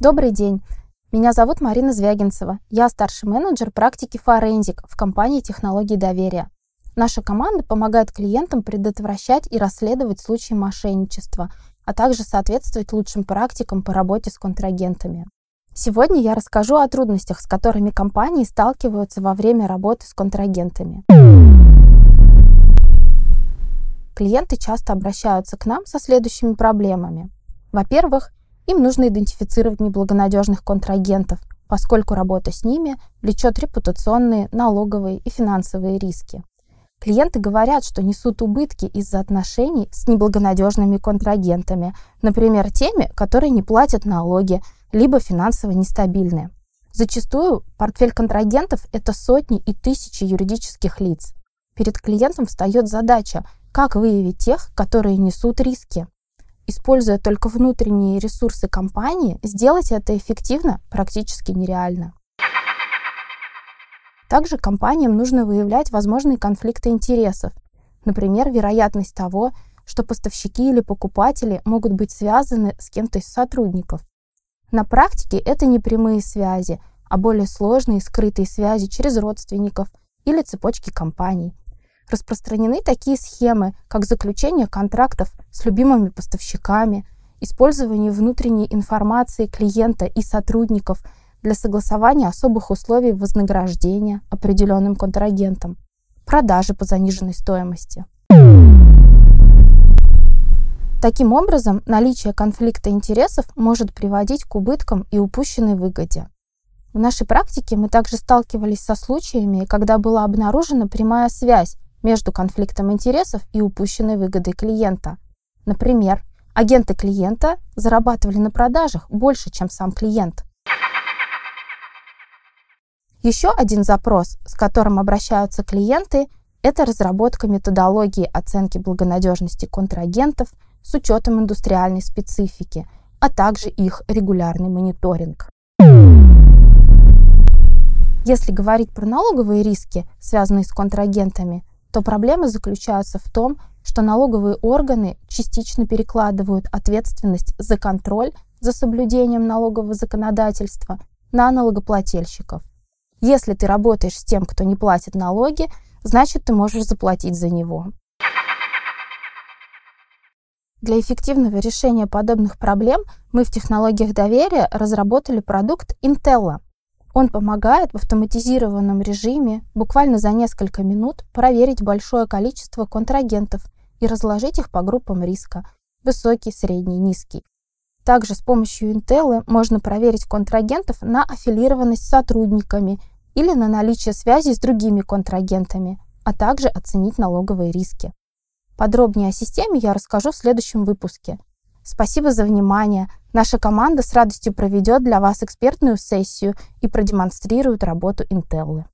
Добрый день. Меня зовут Марина Звягинцева. Я старший менеджер практики Forensic в компании технологий доверия. Наша команда помогает клиентам предотвращать и расследовать случаи мошенничества, а также соответствовать лучшим практикам по работе с контрагентами. Сегодня я расскажу о трудностях, с которыми компании сталкиваются во время работы с контрагентами. Клиенты часто обращаются к нам со следующими проблемами. Во-первых, им нужно идентифицировать неблагонадежных контрагентов, поскольку работа с ними влечет репутационные, налоговые и финансовые риски. Клиенты говорят, что несут убытки из-за отношений с неблагонадежными контрагентами, например, теми, которые не платят налоги, либо финансово нестабильны. Зачастую портфель контрагентов – это сотни и тысячи юридических лиц. Перед клиентом встает задача, как выявить тех, которые несут риски. Используя только внутренние ресурсы компании, сделать это эффективно практически нереально. Также компаниям нужно выявлять возможные конфликты интересов, например, вероятность того, что поставщики или покупатели могут быть связаны с кем-то из сотрудников. На практике это не прямые связи, а более сложные скрытые связи через родственников или цепочки компаний. Распространены такие схемы, как заключение контрактов с любимыми поставщиками, использование внутренней информации клиента и сотрудников для согласования особых условий вознаграждения определенным контрагентам, продажи по заниженной стоимости. Таким образом, наличие конфликта интересов может приводить к убыткам и упущенной выгоде. В нашей практике мы также сталкивались со случаями, когда была обнаружена прямая связь между конфликтом интересов и упущенной выгодой клиента. Например, агенты клиента зарабатывали на продажах больше, чем сам клиент. Еще один запрос, с которым обращаются клиенты, это разработка методологии оценки благонадежности контрагентов с учетом индустриальной специфики, а также их регулярный мониторинг. Если говорить про налоговые риски, связанные с контрагентами, то проблемы заключаются в том, что налоговые органы частично перекладывают ответственность за контроль за соблюдением налогового законодательства на налогоплательщиков. Если ты работаешь с тем, кто не платит налоги, значит, ты можешь заплатить за него. Для эффективного решения подобных проблем мы в технологиях доверия разработали продукт Intella. Он помогает в автоматизированном режиме буквально за несколько минут проверить большое количество контрагентов и разложить их по группам риска – высокий, средний, низкий. Также с помощью Intel можно проверить контрагентов на аффилированность с сотрудниками или на наличие связи с другими контрагентами, а также оценить налоговые риски. Подробнее о системе я расскажу в следующем выпуске. Спасибо за внимание. Наша команда с радостью проведет для вас экспертную сессию и продемонстрирует работу Intel.